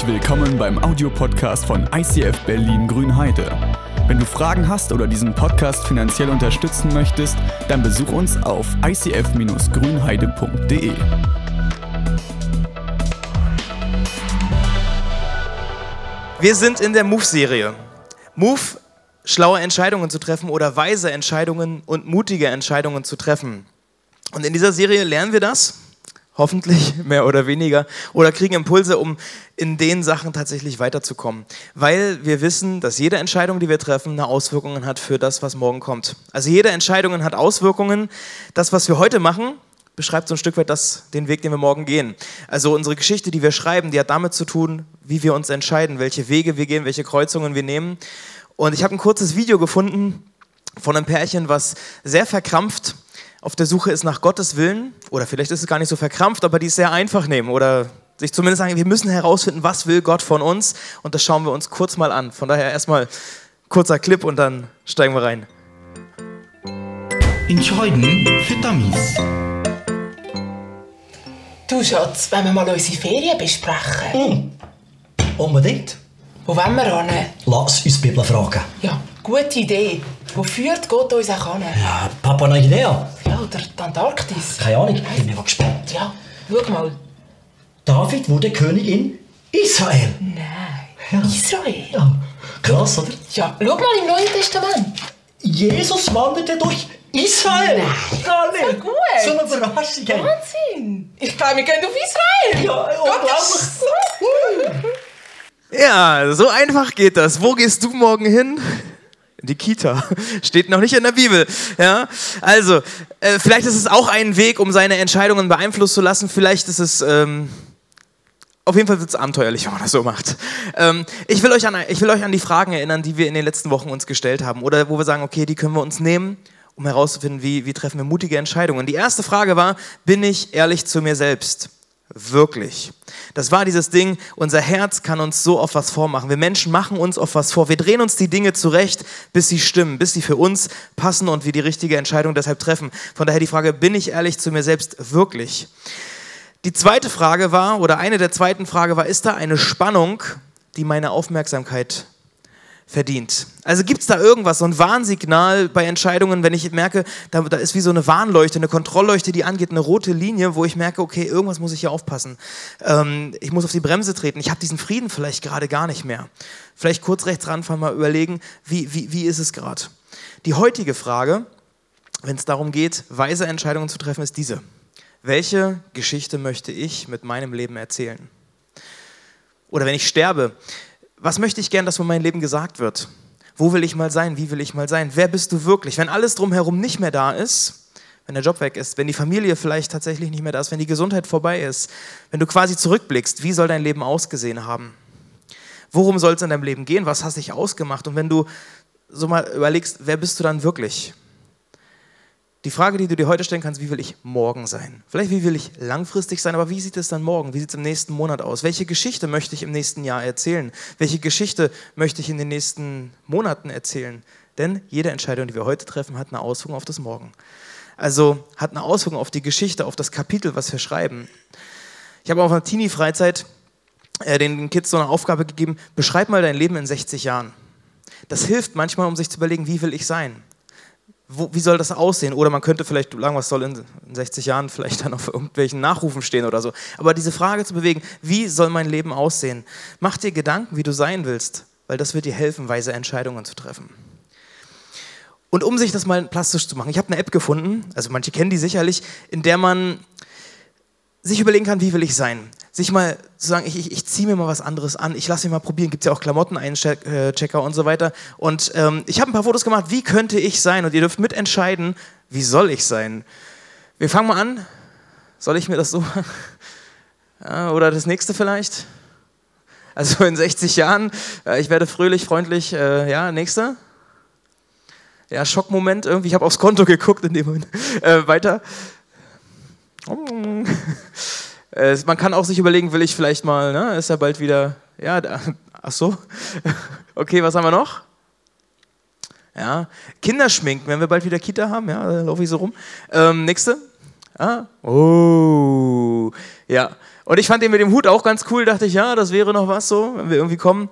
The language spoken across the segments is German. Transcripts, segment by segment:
Herzlich willkommen beim Audiopodcast von ICF Berlin Grünheide. Wenn du Fragen hast oder diesen Podcast finanziell unterstützen möchtest, dann besuch uns auf icf-grünheide.de. Wir sind in der Move-Serie. Move, schlaue Entscheidungen zu treffen oder weise Entscheidungen und mutige Entscheidungen zu treffen. Und in dieser Serie lernen wir das, hoffentlich mehr oder weniger, oder kriegen Impulse, um in den Sachen tatsächlich weiterzukommen. Weil wir wissen, dass jede Entscheidung, die wir treffen, eine Auswirkung hat für das, was morgen kommt. Also jede Entscheidung hat Auswirkungen. Das, was wir heute machen, beschreibt so ein Stück weit das, den Weg, den wir morgen gehen. Also unsere Geschichte, die wir schreiben, die hat damit zu tun, wie wir uns entscheiden, welche Wege wir gehen, welche Kreuzungen wir nehmen. Und ich habe ein kurzes Video gefunden von einem Pärchen, was sehr verkrampft auf der Suche ist nach Gottes Willen, oder vielleicht ist es gar nicht so verkrampft, aber die es sehr einfach nehmen oder sich zumindest sagen, wir müssen herausfinden, was will Gott von uns und das schauen wir uns kurz mal an. Von daher erstmal kurzer Clip und dann steigen wir rein. Entscheiden für Dummies. Du Schatz, wollen wir mal unsere Ferien besprechen? Unbedingt. Wo wollen wir hin? Lass uns die Bibel fragen. Ja, gute Idee. Wo führt Gott uns auch hin? Ja, Papa, eine Idee? Ja, oder die Antarktis? Keine Ahnung, ich bin mega gespannt. Ja, schau mal. David wurde König in Israel. Nein. Ja. Israel? Ja, krass, oder? Ja, schau mal im Neuen Testament. Jesus wanderte durch Israel. Nein. Gar nicht. So gut. So eine Überraschung. ey. Wahnsinn. Ich glaube, wir gehen auf Israel. Ja, unglaublich. so Ja, so einfach geht das. Wo gehst du morgen hin? Die Kita. Steht noch nicht in der Bibel. Ja? Also, äh, vielleicht ist es auch ein Weg, um seine Entscheidungen beeinflussen zu lassen. Vielleicht ist es. Ähm, auf jeden Fall wird es abenteuerlich, wenn man das so macht. Ähm, ich, will euch an, ich will euch an die Fragen erinnern, die wir in den letzten Wochen uns gestellt haben. Oder wo wir sagen, okay, die können wir uns nehmen, um herauszufinden, wie, wie treffen wir mutige Entscheidungen. Die erste Frage war, bin ich ehrlich zu mir selbst? Wirklich. Das war dieses Ding, unser Herz kann uns so oft was vormachen. Wir Menschen machen uns oft was vor. Wir drehen uns die Dinge zurecht, bis sie stimmen, bis sie für uns passen und wir die richtige Entscheidung deshalb treffen. Von daher die Frage, bin ich ehrlich zu mir selbst wirklich? Die zweite Frage war, oder eine der zweiten Frage war, ist da eine Spannung, die meine Aufmerksamkeit verdient? Also gibt es da irgendwas, so ein Warnsignal bei Entscheidungen, wenn ich merke, da, da ist wie so eine Warnleuchte, eine Kontrollleuchte, die angeht, eine rote Linie, wo ich merke, okay, irgendwas muss ich hier aufpassen. Ähm, ich muss auf die Bremse treten. Ich habe diesen Frieden vielleicht gerade gar nicht mehr. Vielleicht kurz rechts ranfahren, mal überlegen, wie, wie, wie ist es gerade? Die heutige Frage, wenn es darum geht, weise Entscheidungen zu treffen, ist diese. Welche Geschichte möchte ich mit meinem Leben erzählen? Oder wenn ich sterbe, was möchte ich gern, dass von meinem Leben gesagt wird? Wo will ich mal sein? Wie will ich mal sein? Wer bist du wirklich? Wenn alles drumherum nicht mehr da ist, wenn der Job weg ist, wenn die Familie vielleicht tatsächlich nicht mehr da ist, wenn die Gesundheit vorbei ist, wenn du quasi zurückblickst, wie soll dein Leben ausgesehen haben? Worum soll es in deinem Leben gehen? Was hast dich ausgemacht? Und wenn du so mal überlegst, wer bist du dann wirklich? Die Frage, die du dir heute stellen kannst, wie will ich morgen sein? Vielleicht wie will ich langfristig sein, aber wie sieht es dann morgen? Wie sieht es im nächsten Monat aus? Welche Geschichte möchte ich im nächsten Jahr erzählen? Welche Geschichte möchte ich in den nächsten Monaten erzählen? Denn jede Entscheidung, die wir heute treffen, hat eine Auswirkung auf das Morgen. Also hat eine Auswirkung auf die Geschichte, auf das Kapitel, was wir schreiben. Ich habe auf einer Teenie-Freizeit äh, den Kids so eine Aufgabe gegeben, beschreib mal dein Leben in 60 Jahren. Das hilft manchmal, um sich zu überlegen, wie will ich sein? Wo, wie soll das aussehen? Oder man könnte vielleicht sagen, was soll in, in 60 Jahren vielleicht dann auf irgendwelchen Nachrufen stehen oder so. Aber diese Frage zu bewegen, wie soll mein Leben aussehen? Mach dir Gedanken, wie du sein willst, weil das wird dir helfen, weise Entscheidungen zu treffen. Und um sich das mal plastisch zu machen, ich habe eine App gefunden, also manche kennen die sicherlich, in der man sich überlegen kann, wie will ich sein? Sich mal zu sagen, ich, ich, ich ziehe mir mal was anderes an, ich lasse mich mal probieren, gibt es ja auch Klamotten-Einchecker und so weiter. Und ähm, ich habe ein paar Fotos gemacht, wie könnte ich sein? Und ihr dürft mitentscheiden, wie soll ich sein? Wir fangen mal an. Soll ich mir das so machen? Ja, oder das nächste vielleicht? Also in 60 Jahren, äh, ich werde fröhlich, freundlich, äh, ja, nächste. Ja, Schockmoment irgendwie, ich habe aufs Konto geguckt in dem Moment. Äh, weiter. Äh, Man kann auch sich überlegen, will ich vielleicht mal, ne, ist ja bald wieder, ja, da, ach so. Okay, was haben wir noch? Ja, Kinderschminken, wenn wir bald wieder Kita haben, ja, da laufe ich so rum. Ähm, nächste. Ah? Oh, ja. Und ich fand den mit dem Hut auch ganz cool, dachte ich, ja, das wäre noch was so, wenn wir irgendwie kommen.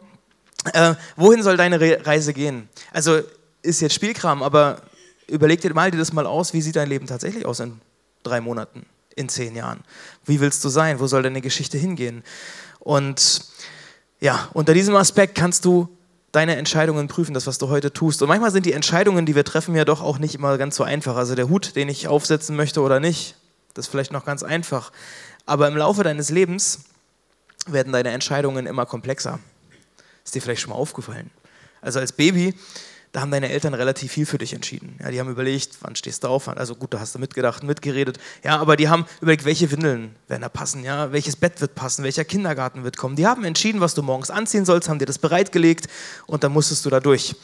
Äh, wohin soll deine Re Reise gehen? Also ist jetzt Spielkram, aber überleg dir mal dir das mal aus, wie sieht dein Leben tatsächlich aus in drei Monaten, in zehn Jahren? Wie willst du sein? Wo soll deine Geschichte hingehen? Und ja, unter diesem Aspekt kannst du deine Entscheidungen prüfen, das, was du heute tust. Und manchmal sind die Entscheidungen, die wir treffen, ja doch auch nicht immer ganz so einfach. Also der Hut, den ich aufsetzen möchte oder nicht, das ist vielleicht noch ganz einfach. Aber im Laufe deines Lebens werden deine Entscheidungen immer komplexer. Ist dir vielleicht schon mal aufgefallen? Also als Baby da haben deine Eltern relativ viel für dich entschieden. Ja, die haben überlegt, wann stehst du auf? Also gut, da hast du mitgedacht, mitgeredet. Ja, aber die haben überlegt, welche Windeln werden da passen, ja, welches Bett wird passen, welcher Kindergarten wird kommen. Die haben entschieden, was du morgens anziehen sollst, haben dir das bereitgelegt und dann musstest du da durch.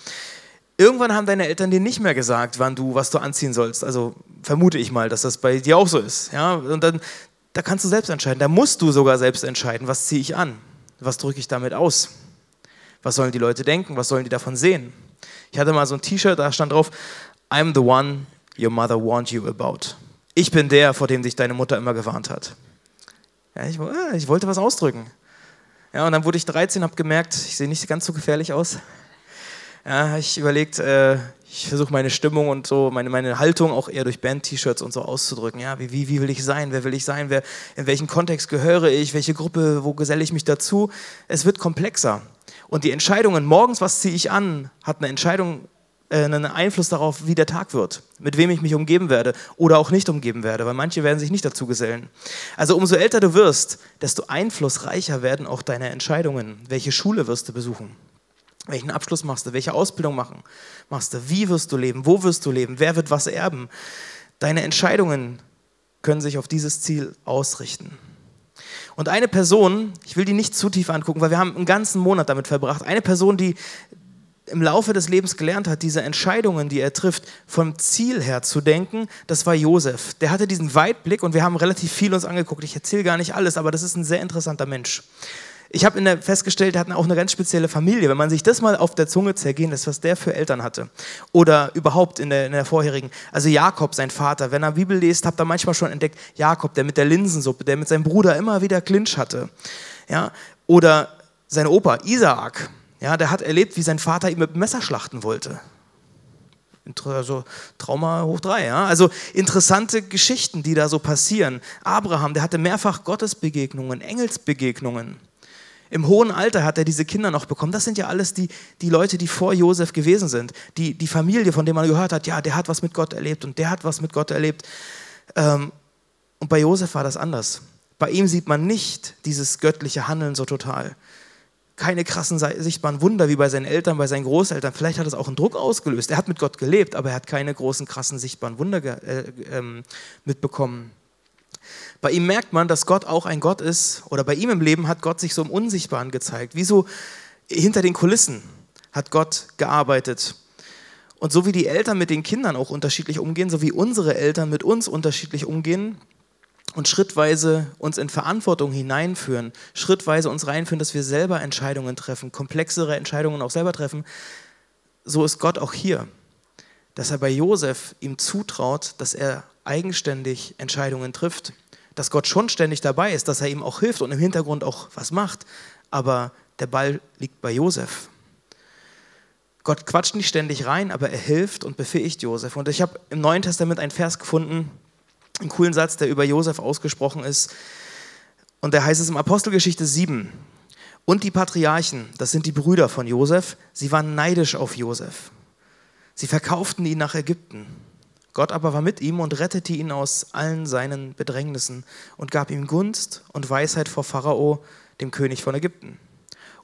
Irgendwann haben deine Eltern dir nicht mehr gesagt, wann du, was du anziehen sollst. Also vermute ich mal, dass das bei dir auch so ist. Ja, und dann, da kannst du selbst entscheiden. Da musst du sogar selbst entscheiden, was ziehe ich an, was drücke ich damit aus, was sollen die Leute denken, was sollen die davon sehen. Ich hatte mal so ein T-Shirt, da stand drauf, I'm the one your mother warned you about. Ich bin der, vor dem dich deine Mutter immer gewarnt hat. Ja, ich, äh, ich, wollte was ausdrücken. Ja, und dann wurde ich 13, habe gemerkt, ich sehe nicht ganz so gefährlich aus. Ja, ich überlegt, äh, ich versuche meine Stimmung und so, meine, meine Haltung auch eher durch Band-T-Shirts und so auszudrücken. Ja, wie, wie, wie will ich sein? Wer will ich sein? Wer, in welchen Kontext gehöre ich? Welche Gruppe? Wo geselle ich mich dazu? Es wird komplexer. Und die Entscheidungen, morgens, was ziehe ich an, hat eine Entscheidung, äh, einen Einfluss darauf, wie der Tag wird, mit wem ich mich umgeben werde oder auch nicht umgeben werde, weil manche werden sich nicht dazu gesellen. Also umso älter du wirst, desto einflussreicher werden auch deine Entscheidungen. Welche Schule wirst du besuchen? Welchen Abschluss machst du? Welche Ausbildung machen, machst du? Wie wirst du leben? Wo wirst du leben? Wer wird was erben? Deine Entscheidungen können sich auf dieses Ziel ausrichten. Und eine Person, ich will die nicht zu tief angucken, weil wir haben einen ganzen Monat damit verbracht, eine Person, die im Laufe des Lebens gelernt hat, diese Entscheidungen, die er trifft, vom Ziel her zu denken, das war Josef. Der hatte diesen Weitblick und wir haben relativ viel uns angeguckt. Ich erzähle gar nicht alles, aber das ist ein sehr interessanter Mensch. Ich habe festgestellt, er hat auch eine ganz spezielle Familie. Wenn man sich das mal auf der Zunge zergehen lässt, was der für Eltern hatte. Oder überhaupt in der, in der vorherigen. Also Jakob, sein Vater. Wenn er Bibel liest, habt ihr manchmal schon entdeckt, Jakob, der mit der Linsensuppe, der mit seinem Bruder immer wieder Clinch hatte. Ja? Oder sein Opa, Isaak. Ja, der hat erlebt, wie sein Vater ihn mit dem Messer schlachten wollte. Also Trauma hoch drei, ja. Also interessante Geschichten, die da so passieren. Abraham, der hatte mehrfach Gottesbegegnungen, Engelsbegegnungen. Im hohen Alter hat er diese Kinder noch bekommen. Das sind ja alles die, die Leute, die vor Josef gewesen sind. Die, die Familie, von der man gehört hat, ja, der hat was mit Gott erlebt und der hat was mit Gott erlebt. Ähm, und bei Josef war das anders. Bei ihm sieht man nicht dieses göttliche Handeln so total. Keine krassen sichtbaren Wunder wie bei seinen Eltern, bei seinen Großeltern. Vielleicht hat es auch einen Druck ausgelöst. Er hat mit Gott gelebt, aber er hat keine großen, krassen, sichtbaren Wunder äh, ähm, mitbekommen. Bei ihm merkt man, dass Gott auch ein Gott ist, oder bei ihm im Leben hat Gott sich so im Unsichtbaren gezeigt. Wie so hinter den Kulissen hat Gott gearbeitet. Und so wie die Eltern mit den Kindern auch unterschiedlich umgehen, so wie unsere Eltern mit uns unterschiedlich umgehen und schrittweise uns in Verantwortung hineinführen, schrittweise uns reinführen, dass wir selber Entscheidungen treffen, komplexere Entscheidungen auch selber treffen, so ist Gott auch hier. Dass er bei Josef ihm zutraut, dass er eigenständig Entscheidungen trifft dass Gott schon ständig dabei ist, dass er ihm auch hilft und im Hintergrund auch was macht. Aber der Ball liegt bei Josef. Gott quatscht nicht ständig rein, aber er hilft und befähigt Josef. Und ich habe im Neuen Testament einen Vers gefunden, einen coolen Satz, der über Josef ausgesprochen ist. Und der heißt es im Apostelgeschichte 7. Und die Patriarchen, das sind die Brüder von Josef, sie waren neidisch auf Josef. Sie verkauften ihn nach Ägypten. Gott aber war mit ihm und rettete ihn aus allen seinen Bedrängnissen und gab ihm Gunst und Weisheit vor Pharao, dem König von Ägypten.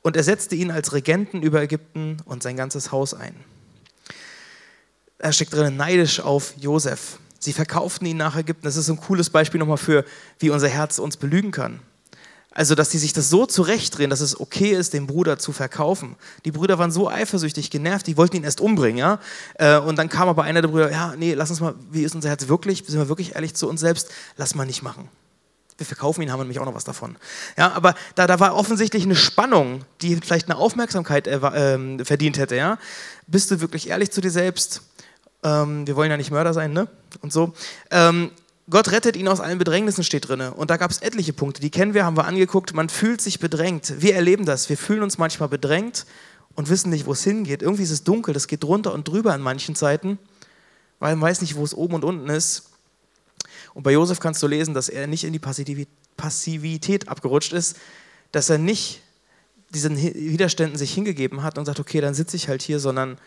Und er setzte ihn als Regenten über Ägypten und sein ganzes Haus ein. Er steckt drin neidisch auf Josef. Sie verkauften ihn nach Ägypten. Das ist ein cooles Beispiel nochmal für, wie unser Herz uns belügen kann. Also, dass die sich das so zurechtdrehen, dass es okay ist, den Bruder zu verkaufen. Die Brüder waren so eifersüchtig, genervt, die wollten ihn erst umbringen, ja. Äh, und dann kam aber einer der Brüder, ja, nee, lass uns mal, wie ist unser Herz wirklich? Sind wir wirklich ehrlich zu uns selbst? Lass mal nicht machen. Wir verkaufen ihn, haben nämlich auch noch was davon. Ja, aber da, da war offensichtlich eine Spannung, die vielleicht eine Aufmerksamkeit äh, verdient hätte, ja. Bist du wirklich ehrlich zu dir selbst? Ähm, wir wollen ja nicht Mörder sein, ne? Und so. Ähm, Gott rettet ihn aus allen Bedrängnissen, steht drin. Und da gab es etliche Punkte, die kennen wir, haben wir angeguckt. Man fühlt sich bedrängt. Wir erleben das. Wir fühlen uns manchmal bedrängt und wissen nicht, wo es hingeht. Irgendwie ist es dunkel, das geht drunter und drüber in manchen Zeiten, weil man weiß nicht, wo es oben und unten ist. Und bei Josef kannst du lesen, dass er nicht in die Passivität abgerutscht ist, dass er nicht diesen Widerständen sich hingegeben hat und sagt, okay, dann sitze ich halt hier, sondern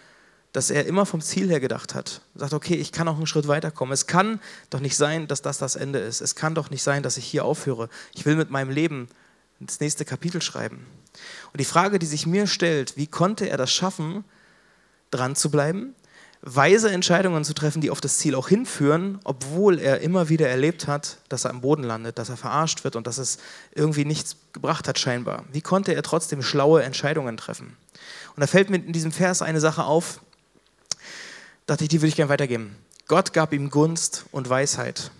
dass er immer vom Ziel her gedacht hat. Sagt, okay, ich kann auch einen Schritt weiterkommen. Es kann doch nicht sein, dass das das Ende ist. Es kann doch nicht sein, dass ich hier aufhöre. Ich will mit meinem Leben das nächste Kapitel schreiben. Und die Frage, die sich mir stellt, wie konnte er das schaffen, dran zu bleiben, weise Entscheidungen zu treffen, die auf das Ziel auch hinführen, obwohl er immer wieder erlebt hat, dass er am Boden landet, dass er verarscht wird und dass es irgendwie nichts gebracht hat scheinbar. Wie konnte er trotzdem schlaue Entscheidungen treffen? Und da fällt mir in diesem Vers eine Sache auf, dachte ich, die würde ich gerne weitergeben. Gott gab ihm Gunst und Weisheit.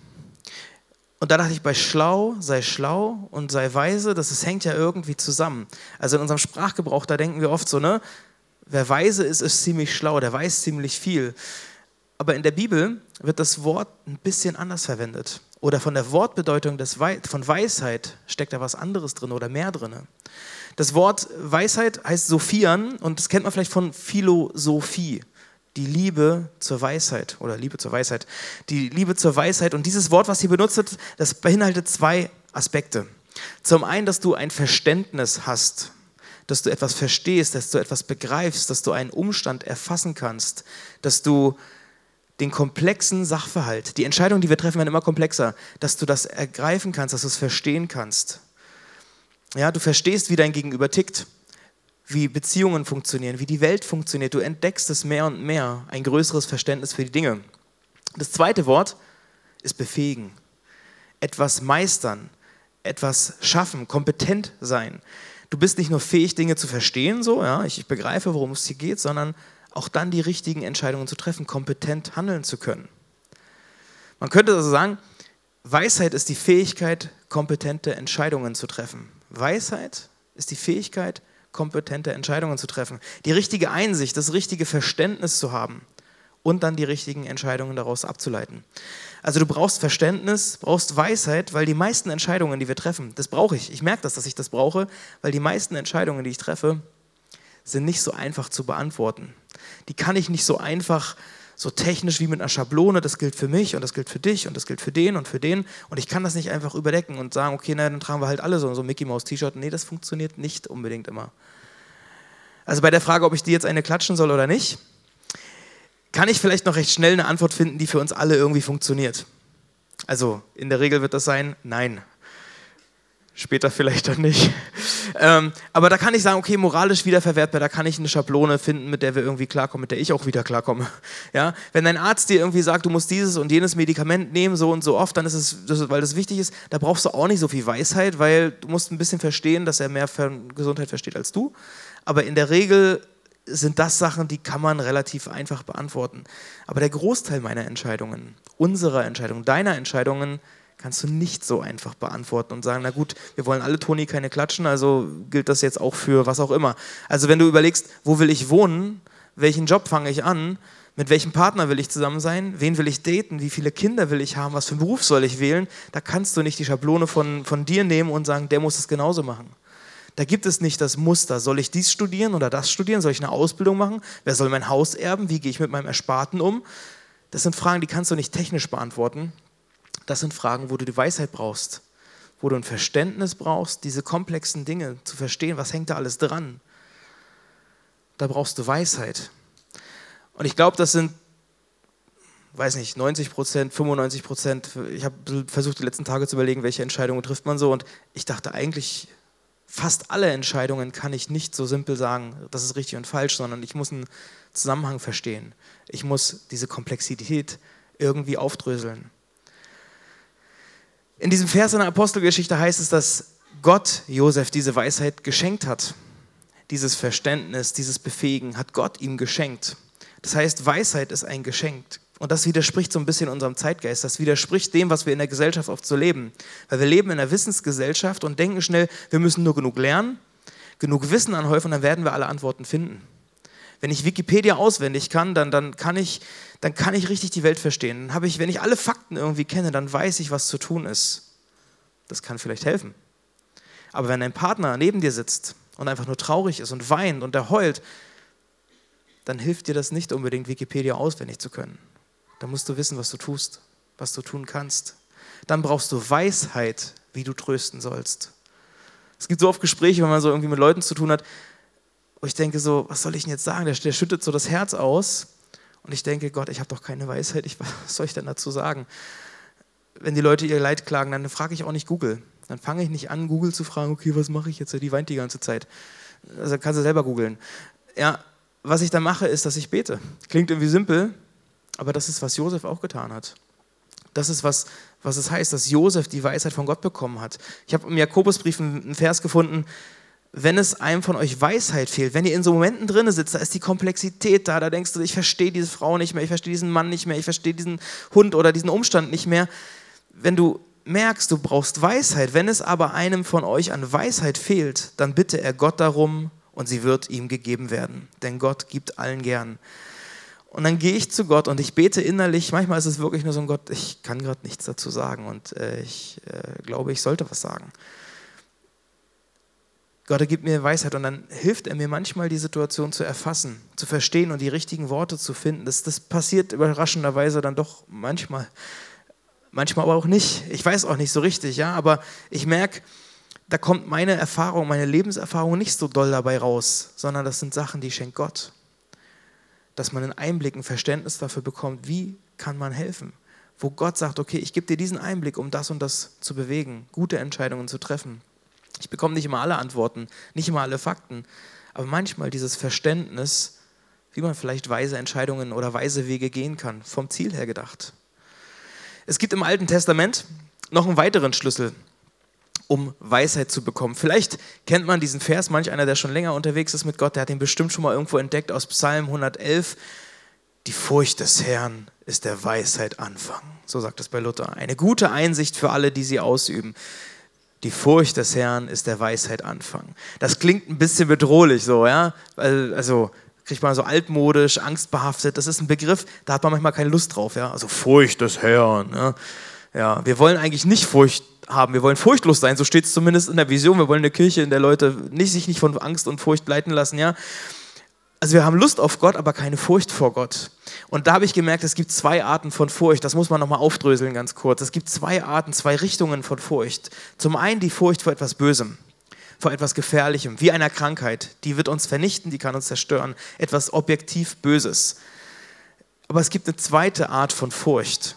Und da dachte ich, bei schlau, sei schlau und sei weise, das, das hängt ja irgendwie zusammen. Also in unserem Sprachgebrauch, da denken wir oft so, ne? Wer weise ist, ist ziemlich schlau, der weiß ziemlich viel. Aber in der Bibel wird das Wort ein bisschen anders verwendet. Oder von der Wortbedeutung des We von Weisheit steckt da was anderes drin oder mehr drin. Das Wort Weisheit heißt Sophian und das kennt man vielleicht von Philosophie die Liebe zur Weisheit oder Liebe zur Weisheit. Die Liebe zur Weisheit und dieses Wort, was hier benutzt wird, das beinhaltet zwei Aspekte. Zum einen, dass du ein Verständnis hast, dass du etwas verstehst, dass du etwas begreifst, dass du einen Umstand erfassen kannst, dass du den komplexen Sachverhalt, die Entscheidungen, die wir treffen, werden immer komplexer, dass du das ergreifen kannst, dass du es verstehen kannst. Ja, du verstehst, wie dein Gegenüber tickt wie Beziehungen funktionieren, wie die Welt funktioniert. Du entdeckst es mehr und mehr, ein größeres Verständnis für die Dinge. Das zweite Wort ist befähigen, etwas meistern, etwas schaffen, kompetent sein. Du bist nicht nur fähig, Dinge zu verstehen, so, ja, ich, ich begreife, worum es hier geht, sondern auch dann die richtigen Entscheidungen zu treffen, kompetent handeln zu können. Man könnte also sagen, Weisheit ist die Fähigkeit, kompetente Entscheidungen zu treffen. Weisheit ist die Fähigkeit, Entscheidungen zu treffen, die richtige Einsicht, das richtige Verständnis zu haben und dann die richtigen Entscheidungen daraus abzuleiten. Also du brauchst Verständnis, brauchst Weisheit, weil die meisten Entscheidungen, die wir treffen, das brauche ich. Ich merke das, dass ich das brauche, weil die meisten Entscheidungen, die ich treffe, sind nicht so einfach zu beantworten. Die kann ich nicht so einfach so technisch wie mit einer Schablone, das gilt für mich und das gilt für dich und das gilt für den und für den. Und ich kann das nicht einfach überdecken und sagen, okay, na, dann tragen wir halt alle so, so ein Mickey Mouse T-Shirt. Nee, das funktioniert nicht unbedingt immer. Also bei der Frage, ob ich dir jetzt eine klatschen soll oder nicht, kann ich vielleicht noch recht schnell eine Antwort finden, die für uns alle irgendwie funktioniert. Also in der Regel wird das sein, nein. Später vielleicht dann nicht. Ähm, aber da kann ich sagen, okay, moralisch wiederverwertbar, da kann ich eine Schablone finden, mit der wir irgendwie klarkommen, mit der ich auch wieder klarkomme. Ja? Wenn dein Arzt dir irgendwie sagt, du musst dieses und jenes Medikament nehmen, so und so oft, dann ist es, das, weil das wichtig ist, da brauchst du auch nicht so viel Weisheit, weil du musst ein bisschen verstehen, dass er mehr von Gesundheit versteht als du. Aber in der Regel sind das Sachen, die kann man relativ einfach beantworten. Aber der Großteil meiner Entscheidungen, unserer Entscheidungen, deiner Entscheidungen, kannst du nicht so einfach beantworten und sagen, na gut, wir wollen alle Toni keine klatschen, also gilt das jetzt auch für was auch immer. Also wenn du überlegst, wo will ich wohnen, welchen Job fange ich an, mit welchem Partner will ich zusammen sein, wen will ich daten, wie viele Kinder will ich haben, was für einen Beruf soll ich wählen, da kannst du nicht die Schablone von, von dir nehmen und sagen, der muss es genauso machen. Da gibt es nicht das Muster, soll ich dies studieren oder das studieren, soll ich eine Ausbildung machen, wer soll mein Haus erben, wie gehe ich mit meinem Ersparten um. Das sind Fragen, die kannst du nicht technisch beantworten, das sind Fragen, wo du die Weisheit brauchst, wo du ein Verständnis brauchst, diese komplexen Dinge zu verstehen, was hängt da alles dran. Da brauchst du Weisheit. Und ich glaube, das sind, weiß nicht, 90 Prozent, 95 Prozent. Ich habe versucht, die letzten Tage zu überlegen, welche Entscheidungen trifft man so. Und ich dachte eigentlich, fast alle Entscheidungen kann ich nicht so simpel sagen, das ist richtig und falsch, sondern ich muss einen Zusammenhang verstehen. Ich muss diese Komplexität irgendwie aufdröseln. In diesem Vers in der Apostelgeschichte heißt es, dass Gott Josef diese Weisheit geschenkt hat. Dieses Verständnis, dieses Befähigen hat Gott ihm geschenkt. Das heißt, Weisheit ist ein Geschenk. Und das widerspricht so ein bisschen unserem Zeitgeist. Das widerspricht dem, was wir in der Gesellschaft oft so leben. Weil wir leben in einer Wissensgesellschaft und denken schnell, wir müssen nur genug lernen, genug Wissen anhäufen und dann werden wir alle Antworten finden. Wenn ich Wikipedia auswendig kann, dann, dann, kann ich, dann kann ich richtig die Welt verstehen. Dann habe ich, wenn ich alle Fakten irgendwie kenne, dann weiß ich, was zu tun ist. Das kann vielleicht helfen. Aber wenn ein Partner neben dir sitzt und einfach nur traurig ist und weint und er heult, dann hilft dir das nicht unbedingt, Wikipedia auswendig zu können. Da musst du wissen, was du tust, was du tun kannst. Dann brauchst du Weisheit, wie du trösten sollst. Es gibt so oft Gespräche, wenn man so irgendwie mit Leuten zu tun hat, wo ich denke so, was soll ich denn jetzt sagen? Der, der schüttet so das Herz aus und ich denke, Gott, ich habe doch keine Weisheit, ich, was soll ich denn dazu sagen? Wenn die Leute ihr Leid klagen, dann frage ich auch nicht Google. Dann fange ich nicht an, Google zu fragen, okay, was mache ich jetzt? Die weint die ganze Zeit. Also kannst du selber googeln. Ja, was ich dann mache, ist, dass ich bete. Klingt irgendwie simpel, aber das ist, was Josef auch getan hat. Das ist, was, was es heißt, dass Josef die Weisheit von Gott bekommen hat. Ich habe im Jakobusbrief einen Vers gefunden, wenn es einem von euch Weisheit fehlt, wenn ihr in so Momenten drin sitzt, da ist die Komplexität da, da denkst du, ich verstehe diese Frau nicht mehr, ich verstehe diesen Mann nicht mehr, ich verstehe diesen Hund oder diesen Umstand nicht mehr. Wenn du merkst, du brauchst Weisheit, wenn es aber einem von euch an Weisheit fehlt, dann bitte er Gott darum und sie wird ihm gegeben werden. Denn Gott gibt allen gern. Und dann gehe ich zu Gott und ich bete innerlich. Manchmal ist es wirklich nur so ein Gott, ich kann gerade nichts dazu sagen und äh, ich äh, glaube, ich sollte was sagen. Gott er gibt mir Weisheit und dann hilft er mir manchmal, die Situation zu erfassen, zu verstehen und die richtigen Worte zu finden. Das, das passiert überraschenderweise dann doch manchmal. Manchmal aber auch nicht. Ich weiß auch nicht so richtig, ja, aber ich merke, da kommt meine Erfahrung, meine Lebenserfahrung nicht so doll dabei raus, sondern das sind Sachen, die schenkt Gott dass man einen Einblick, ein Verständnis dafür bekommt, wie kann man helfen. Wo Gott sagt, okay, ich gebe dir diesen Einblick, um das und das zu bewegen, gute Entscheidungen zu treffen. Ich bekomme nicht immer alle Antworten, nicht immer alle Fakten, aber manchmal dieses Verständnis, wie man vielleicht weise Entscheidungen oder weise Wege gehen kann, vom Ziel her gedacht. Es gibt im Alten Testament noch einen weiteren Schlüssel um Weisheit zu bekommen. Vielleicht kennt man diesen Vers, manch einer, der schon länger unterwegs ist mit Gott, der hat ihn bestimmt schon mal irgendwo entdeckt aus Psalm 111. Die Furcht des Herrn ist der Weisheit Anfang. So sagt es bei Luther. Eine gute Einsicht für alle, die sie ausüben. Die Furcht des Herrn ist der Weisheit Anfang. Das klingt ein bisschen bedrohlich so, ja? Also kriegt man so altmodisch, angstbehaftet. Das ist ein Begriff, da hat man manchmal keine Lust drauf, ja? Also Furcht des Herrn. Ja, ja wir wollen eigentlich nicht Furcht haben. Wir wollen furchtlos sein, so steht es zumindest in der Vision. Wir wollen eine Kirche, in der Leute nicht, sich nicht von Angst und Furcht leiten lassen, ja. Also wir haben Lust auf Gott, aber keine Furcht vor Gott. Und da habe ich gemerkt, es gibt zwei Arten von Furcht. Das muss man nochmal aufdröseln ganz kurz. Es gibt zwei Arten, zwei Richtungen von Furcht. Zum einen die Furcht vor etwas Bösem, vor etwas Gefährlichem, wie einer Krankheit. Die wird uns vernichten, die kann uns zerstören. Etwas objektiv Böses. Aber es gibt eine zweite Art von Furcht.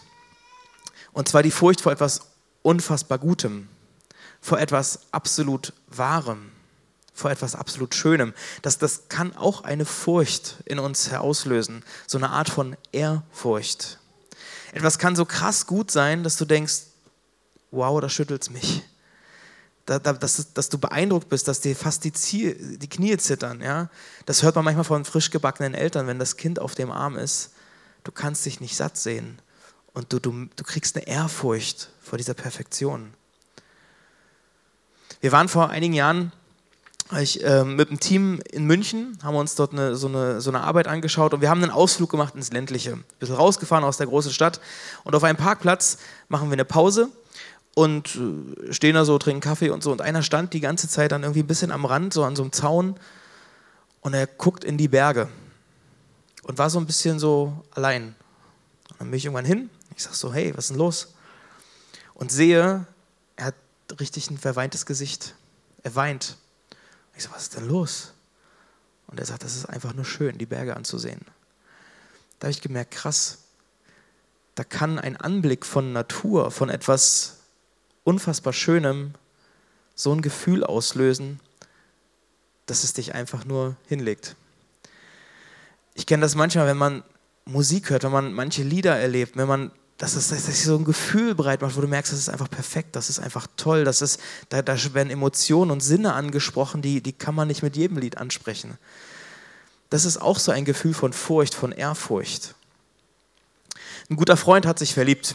Und zwar die Furcht vor etwas unfassbar Gutem, vor etwas absolut Wahrem, vor etwas absolut Schönem. Das, das kann auch eine Furcht in uns herauslösen, so eine Art von Ehrfurcht. Etwas kann so krass gut sein, dass du denkst, wow, da schüttelt es mich. Da, da, dass, dass, du beeindruckt bist, dass dir fast die, Ziel, die Knie zittern. Ja? Das hört man manchmal von frisch gebackenen Eltern, wenn das Kind auf dem Arm ist. Du kannst dich nicht satt sehen und du, du, du kriegst eine Ehrfurcht vor dieser Perfektion. Wir waren vor einigen Jahren ich, äh, mit einem Team in München, haben uns dort eine, so, eine, so eine Arbeit angeschaut und wir haben einen Ausflug gemacht ins Ländliche. Ein bisschen rausgefahren aus der großen Stadt und auf einem Parkplatz machen wir eine Pause und äh, stehen da so, trinken Kaffee und so und einer stand die ganze Zeit dann irgendwie ein bisschen am Rand, so an so einem Zaun und er guckt in die Berge und war so ein bisschen so allein. Und dann bin ich irgendwann hin ich sage so, hey, was ist denn los? Und sehe, er hat richtig ein verweintes Gesicht. Er weint. Ich so, was ist denn los? Und er sagt, das ist einfach nur schön, die Berge anzusehen. Da habe ich gemerkt, krass, da kann ein Anblick von Natur, von etwas unfassbar Schönem, so ein Gefühl auslösen, dass es dich einfach nur hinlegt. Ich kenne das manchmal, wenn man Musik hört, wenn man manche Lieder erlebt, wenn man dass es, dass es so ein Gefühl breit macht, wo du merkst, das ist einfach perfekt, das ist einfach toll, das ist, da, da werden Emotionen und Sinne angesprochen, die, die kann man nicht mit jedem Lied ansprechen. Das ist auch so ein Gefühl von Furcht, von Ehrfurcht. Ein guter Freund hat sich verliebt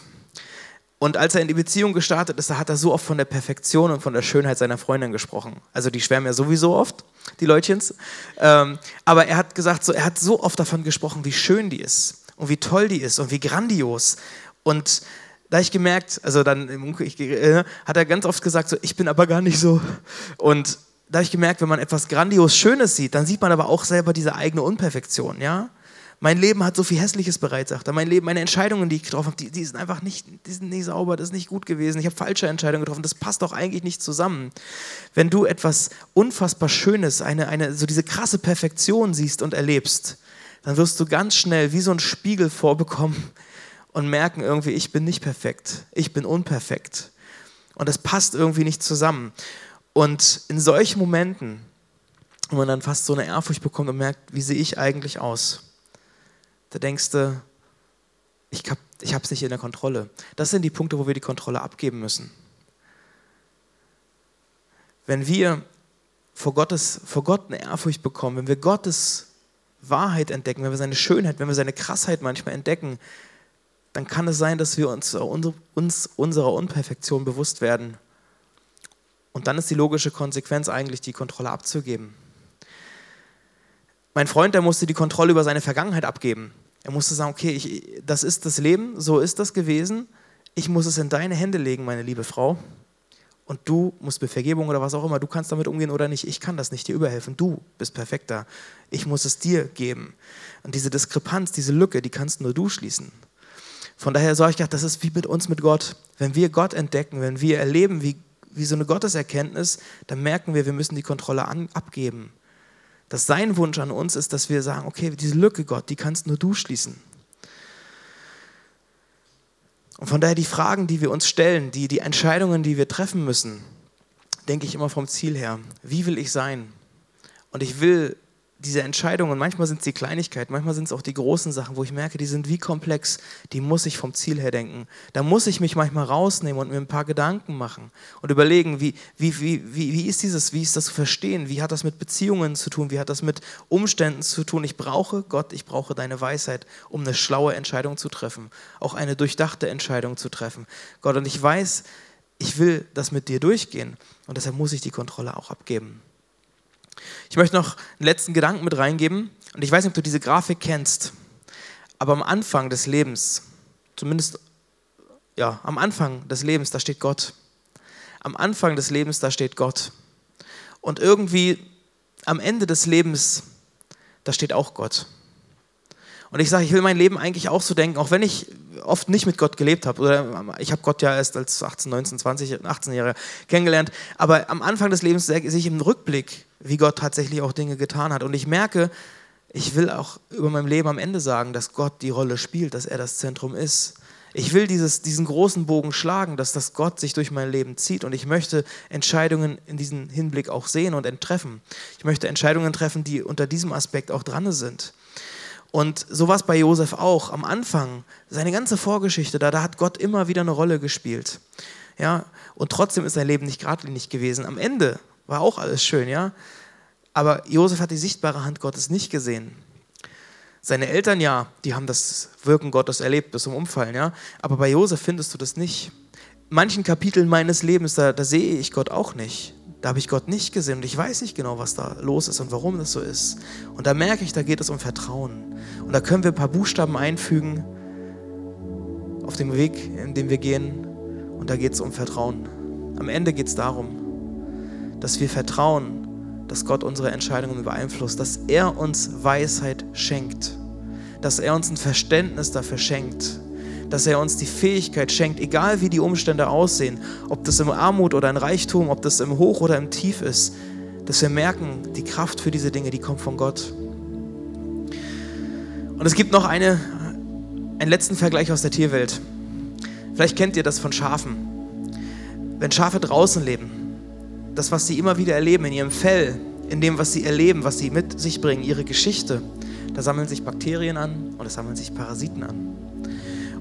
Und als er in die Beziehung gestartet ist, da hat er so oft von der Perfektion und von der Schönheit seiner Freundin gesprochen. Also die schwärmen ja sowieso oft, die Leutchens. Ähm, aber er hat gesagt, so, er hat so oft davon gesprochen, wie schön die ist und wie toll die ist und wie grandios. Und da ich gemerkt, also dann äh, hat er ganz oft gesagt, so, ich bin aber gar nicht so. Und da ich gemerkt, wenn man etwas grandios Schönes sieht, dann sieht man aber auch selber diese eigene Unperfektion, ja. Mein Leben hat so viel Hässliches bereits, sagt er. Mein Leben, meine Entscheidungen, die ich getroffen habe, die, die sind einfach nicht, die sind nicht sauber, das ist nicht gut gewesen. Ich habe falsche Entscheidungen getroffen, das passt doch eigentlich nicht zusammen. Wenn du etwas unfassbar Schönes, eine, eine, so diese krasse Perfektion siehst und erlebst, dann wirst du ganz schnell wie so ein Spiegel vorbekommen und merken irgendwie, ich bin nicht perfekt, ich bin unperfekt. Und das passt irgendwie nicht zusammen. Und in solchen Momenten, wo man dann fast so eine Ehrfurcht bekommt und merkt, wie sehe ich eigentlich aus? da denkst du, ich habe ich es nicht in der Kontrolle. Das sind die Punkte, wo wir die Kontrolle abgeben müssen. Wenn wir vor, Gottes, vor Gott eine Ehrfurcht bekommen, wenn wir Gottes Wahrheit entdecken, wenn wir seine Schönheit, wenn wir seine Krassheit manchmal entdecken, dann kann es sein, dass wir uns, uns unserer Unperfektion bewusst werden. Und dann ist die logische Konsequenz eigentlich, die Kontrolle abzugeben. Mein Freund, der musste die Kontrolle über seine Vergangenheit abgeben. Er musste sagen, okay, ich, das ist das Leben, so ist das gewesen. Ich muss es in deine Hände legen, meine liebe Frau. Und du musst mir Vergebung oder was auch immer, du kannst damit umgehen oder nicht. Ich kann das nicht dir überhelfen. Du bist perfekter. Ich muss es dir geben. Und diese Diskrepanz, diese Lücke, die kannst nur du schließen. Von daher sage ich gedacht, das ist wie mit uns mit Gott. Wenn wir Gott entdecken, wenn wir erleben, wie, wie so eine Gotteserkenntnis, dann merken wir, wir müssen die Kontrolle an, abgeben dass sein Wunsch an uns ist, dass wir sagen, okay, diese Lücke, Gott, die kannst nur du schließen. Und von daher die Fragen, die wir uns stellen, die, die Entscheidungen, die wir treffen müssen, denke ich immer vom Ziel her. Wie will ich sein? Und ich will diese Entscheidungen, manchmal sind es die Kleinigkeiten, manchmal sind es auch die großen Sachen, wo ich merke, die sind wie komplex, die muss ich vom Ziel her denken. Da muss ich mich manchmal rausnehmen und mir ein paar Gedanken machen und überlegen, wie, wie, wie, wie, wie ist dieses, wie ist das zu verstehen, wie hat das mit Beziehungen zu tun, wie hat das mit Umständen zu tun. Ich brauche Gott, ich brauche deine Weisheit, um eine schlaue Entscheidung zu treffen, auch eine durchdachte Entscheidung zu treffen. Gott, und ich weiß, ich will das mit dir durchgehen und deshalb muss ich die Kontrolle auch abgeben. Ich möchte noch einen letzten Gedanken mit reingeben. Und ich weiß nicht, ob du diese Grafik kennst. Aber am Anfang des Lebens, zumindest ja, am Anfang des Lebens, da steht Gott. Am Anfang des Lebens, da steht Gott. Und irgendwie am Ende des Lebens, da steht auch Gott. Und ich sage, ich will mein Leben eigentlich auch so denken, auch wenn ich oft nicht mit Gott gelebt habe. Oder ich habe Gott ja erst als 18, 19, 20, 18 Jahre kennengelernt. Aber am Anfang des Lebens sehe ich im Rückblick, wie Gott tatsächlich auch Dinge getan hat. Und ich merke, ich will auch über mein Leben am Ende sagen, dass Gott die Rolle spielt, dass er das Zentrum ist. Ich will dieses, diesen großen Bogen schlagen, dass das Gott sich durch mein Leben zieht und ich möchte Entscheidungen in diesem Hinblick auch sehen und enttreffen. Ich möchte Entscheidungen treffen, die unter diesem Aspekt auch dran sind. Und so war es bei Josef auch. Am Anfang, seine ganze Vorgeschichte, da, da hat Gott immer wieder eine Rolle gespielt. Ja, und trotzdem ist sein Leben nicht geradlinig gewesen. Am Ende war auch alles schön, ja. Aber Josef hat die sichtbare Hand Gottes nicht gesehen. Seine Eltern ja, die haben das Wirken Gottes erlebt bis zum Umfallen, ja. Aber bei Josef findest du das nicht. In manchen Kapiteln meines Lebens, da, da sehe ich Gott auch nicht. Da habe ich Gott nicht gesehen und ich weiß nicht genau, was da los ist und warum das so ist. Und da merke ich, da geht es um Vertrauen. Und da können wir ein paar Buchstaben einfügen auf dem Weg, in dem wir gehen. Und da geht es um Vertrauen. Am Ende geht es darum, dass wir vertrauen, dass Gott unsere Entscheidungen beeinflusst, dass er uns Weisheit schenkt, dass er uns ein Verständnis dafür schenkt, dass er uns die Fähigkeit schenkt, egal wie die Umstände aussehen, ob das im Armut oder in Reichtum, ob das im Hoch oder im Tief ist, dass wir merken, die Kraft für diese Dinge, die kommt von Gott. Und es gibt noch eine, einen letzten Vergleich aus der Tierwelt. Vielleicht kennt ihr das von Schafen. Wenn Schafe draußen leben, das, was sie immer wieder erleben in ihrem Fell, in dem, was sie erleben, was sie mit sich bringen, ihre Geschichte, da sammeln sich Bakterien an und es sammeln sich Parasiten an.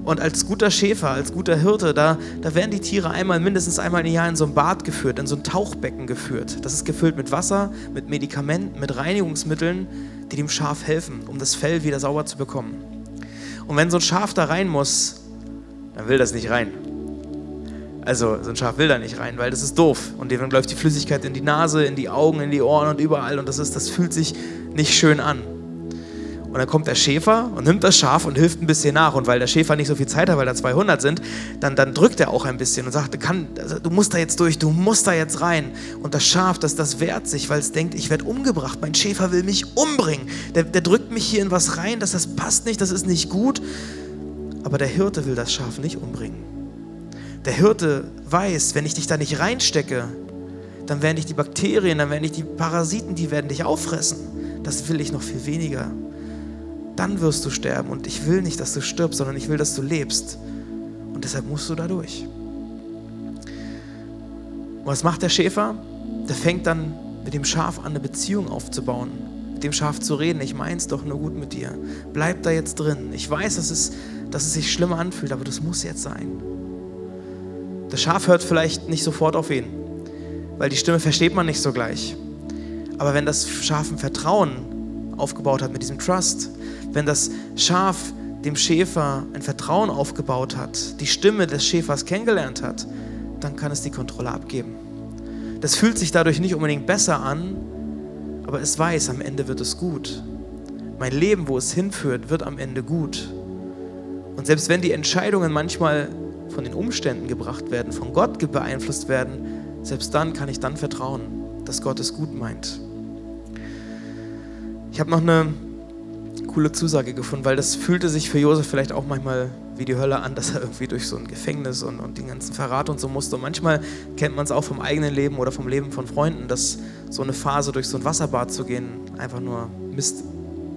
Und als guter Schäfer, als guter Hirte, da, da werden die Tiere einmal, mindestens einmal im Jahr in so ein Bad geführt, in so ein Tauchbecken geführt. Das ist gefüllt mit Wasser, mit Medikamenten, mit Reinigungsmitteln, die dem Schaf helfen, um das Fell wieder sauber zu bekommen. Und wenn so ein Schaf da rein muss, dann will das nicht rein. Also so ein Schaf will da nicht rein, weil das ist doof. Und dem läuft die Flüssigkeit in die Nase, in die Augen, in die Ohren und überall. Und das, ist, das fühlt sich nicht schön an. Und dann kommt der Schäfer und nimmt das Schaf und hilft ein bisschen nach. Und weil der Schäfer nicht so viel Zeit hat, weil da 200 sind, dann, dann drückt er auch ein bisschen und sagt, kann, also, du musst da jetzt durch, du musst da jetzt rein. Und das Schaf, das, das wehrt sich, weil es denkt, ich werde umgebracht. Mein Schäfer will mich umbringen. Der, der drückt mich hier in was rein, das, das passt nicht, das ist nicht gut. Aber der Hirte will das Schaf nicht umbringen. Der Hirte weiß, wenn ich dich da nicht reinstecke, dann werden dich die Bakterien, dann werden dich die Parasiten, die werden dich auffressen. Das will ich noch viel weniger dann wirst du sterben. Und ich will nicht, dass du stirbst, sondern ich will, dass du lebst. Und deshalb musst du da durch. Und was macht der Schäfer? Der fängt dann mit dem Schaf an, eine Beziehung aufzubauen. Mit dem Schaf zu reden. Ich mein's doch nur gut mit dir. Bleib da jetzt drin. Ich weiß, dass es, dass es sich schlimmer anfühlt, aber das muss jetzt sein. Das Schaf hört vielleicht nicht sofort auf ihn, weil die Stimme versteht man nicht so gleich. Aber wenn das Schaf ein Vertrauen aufgebaut hat mit diesem Trust, wenn das Schaf dem Schäfer ein Vertrauen aufgebaut hat, die Stimme des Schäfers kennengelernt hat, dann kann es die Kontrolle abgeben. Das fühlt sich dadurch nicht unbedingt besser an, aber es weiß, am Ende wird es gut. Mein Leben, wo es hinführt, wird am Ende gut. Und selbst wenn die Entscheidungen manchmal von den Umständen gebracht werden, von Gott beeinflusst werden, selbst dann kann ich dann vertrauen, dass Gott es gut meint. Ich habe noch eine coole Zusage gefunden, weil das fühlte sich für Josef vielleicht auch manchmal wie die Hölle an, dass er irgendwie durch so ein Gefängnis und, und den ganzen Verrat und so musste. Und manchmal kennt man es auch vom eigenen Leben oder vom Leben von Freunden, dass so eine Phase durch so ein Wasserbad zu gehen einfach nur Mist,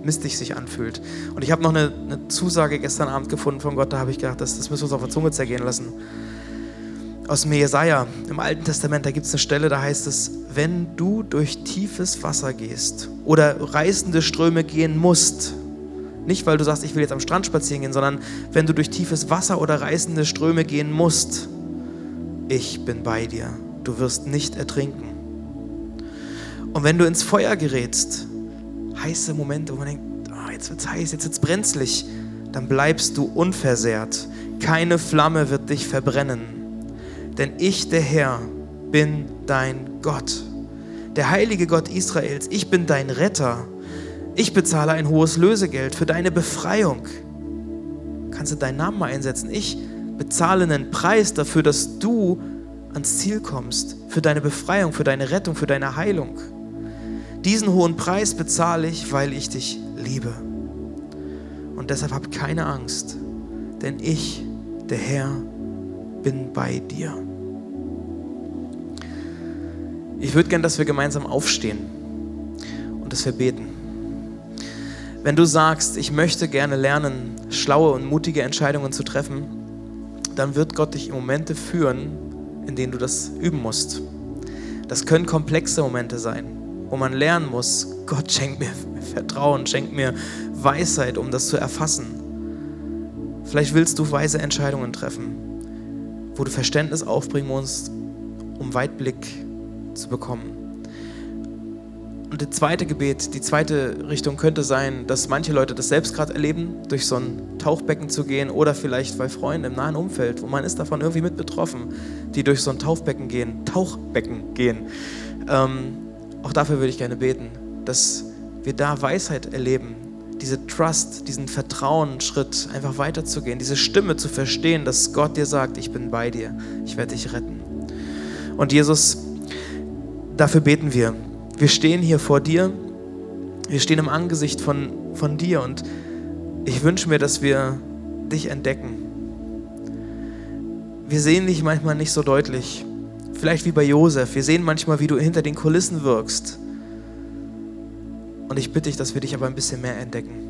mistig sich anfühlt. Und ich habe noch eine, eine, Zusage gestern Abend gefunden von Gott, da habe ich gedacht, das, das müssen wir uns auf der Zunge zergehen lassen. Aus dem Jesaja, im Alten Testament, da gibt es eine Stelle, da heißt es, wenn du durch tiefes Wasser gehst oder reißende Ströme gehen musst, nicht, weil du sagst, ich will jetzt am Strand spazieren gehen, sondern wenn du durch tiefes Wasser oder reißende Ströme gehen musst, ich bin bei dir. Du wirst nicht ertrinken. Und wenn du ins Feuer gerätst, heiße Momente, wo man denkt, oh, jetzt wird's heiß, jetzt wird's brenzlig, dann bleibst du unversehrt. Keine Flamme wird dich verbrennen. Denn ich, der Herr, bin dein Gott. Der heilige Gott Israels, ich bin dein Retter ich bezahle ein hohes Lösegeld für deine Befreiung. Kannst du deinen Namen mal einsetzen? Ich bezahle einen Preis dafür, dass du ans Ziel kommst, für deine Befreiung, für deine Rettung, für deine Heilung. Diesen hohen Preis bezahle ich, weil ich dich liebe. Und deshalb hab keine Angst, denn ich, der Herr, bin bei dir. Ich würde gern, dass wir gemeinsam aufstehen und dass wir beten. Wenn du sagst, ich möchte gerne lernen, schlaue und mutige Entscheidungen zu treffen, dann wird Gott dich in Momente führen, in denen du das üben musst. Das können komplexe Momente sein, wo man lernen muss, Gott schenkt mir Vertrauen, schenkt mir Weisheit, um das zu erfassen. Vielleicht willst du weise Entscheidungen treffen, wo du Verständnis aufbringen musst, um Weitblick zu bekommen. Und das zweite Gebet, die zweite Richtung könnte sein, dass manche Leute das selbst gerade erleben, durch so ein Tauchbecken zu gehen oder vielleicht bei Freunden im nahen Umfeld, wo man ist davon irgendwie mit betroffen, die durch so ein Tauchbecken gehen, Tauchbecken gehen. Ähm, auch dafür würde ich gerne beten, dass wir da Weisheit erleben, diese Trust, diesen Vertrauensschritt einfach weiterzugehen, diese Stimme zu verstehen, dass Gott dir sagt, ich bin bei dir, ich werde dich retten. Und Jesus, dafür beten wir wir stehen hier vor dir, wir stehen im Angesicht von, von dir und ich wünsche mir, dass wir dich entdecken. Wir sehen dich manchmal nicht so deutlich, vielleicht wie bei Josef. Wir sehen manchmal, wie du hinter den Kulissen wirkst. Und ich bitte dich, dass wir dich aber ein bisschen mehr entdecken.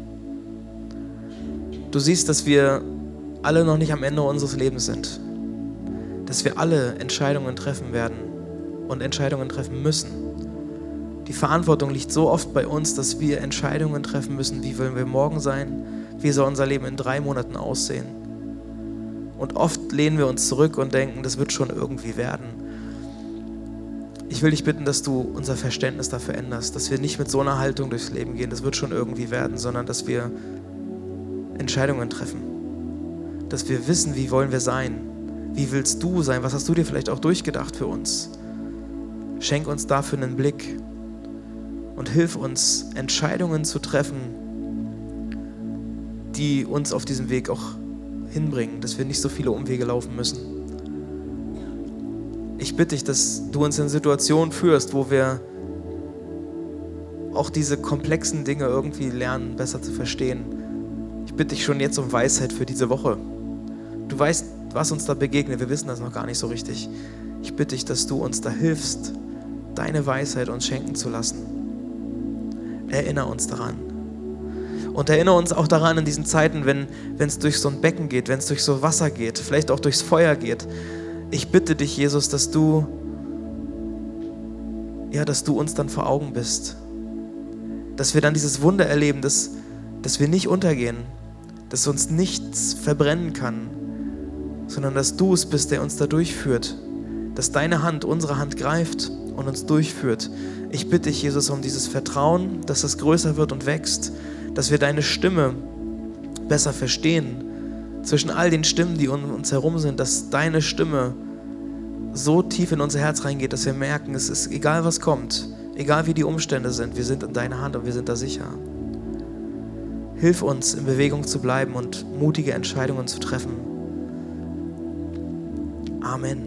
Du siehst, dass wir alle noch nicht am Ende unseres Lebens sind. Dass wir alle Entscheidungen treffen werden und Entscheidungen treffen müssen. Die Verantwortung liegt so oft bei uns, dass wir Entscheidungen treffen müssen, wie wollen wir morgen sein, wie soll unser Leben in drei Monaten aussehen. Und oft lehnen wir uns zurück und denken, das wird schon irgendwie werden. Ich will dich bitten, dass du unser Verständnis dafür änderst, dass wir nicht mit so einer Haltung durchs Leben gehen, das wird schon irgendwie werden, sondern dass wir Entscheidungen treffen. Dass wir wissen, wie wollen wir sein, Wie willst du sein? Was hast du dir vielleicht auch durchgedacht für uns? Schenk uns dafür einen Blick und hilf uns, Entscheidungen zu treffen, die uns auf diesem Weg auch hinbringen, dass wir nicht so viele Umwege laufen müssen. Ich bitte dich, dass du uns in Situationen führst, wo wir auch diese komplexen Dinge irgendwie lernen, besser zu verstehen. Ich bitte dich schon jetzt um Weisheit für diese Woche. Du weißt, was uns da begegnet, wir wissen das noch gar nicht so richtig. Ich bitte dich, dass du uns da hilfst, deine Weisheit uns schenken zu lassen. Erinnere uns daran. Und erinnere uns auch daran in diesen Zeiten, wenn es durch so ein Becken geht, wenn es durch so Wasser geht, vielleicht auch durchs Feuer geht. Ich bitte dich, Jesus, dass du, ja, dass du uns dann vor Augen bist. Dass wir dann dieses Wunder erleben, dass, dass wir nicht untergehen, dass uns nichts verbrennen kann, sondern dass du es bist, der uns da durchführt. Dass deine Hand unsere Hand greift und uns durchführt. Ich bitte dich, Jesus, um dieses Vertrauen, dass das größer wird und wächst dass wir deine Stimme besser verstehen. Zwischen all den Stimmen, die um uns herum sind, dass deine Stimme so tief in unser Herz reingeht, dass wir merken, es ist egal, was kommt, egal wie die Umstände sind, wir sind in deiner Hand und wir sind da sicher. Hilf uns, in Bewegung zu bleiben und mutige Entscheidungen zu treffen. Amen.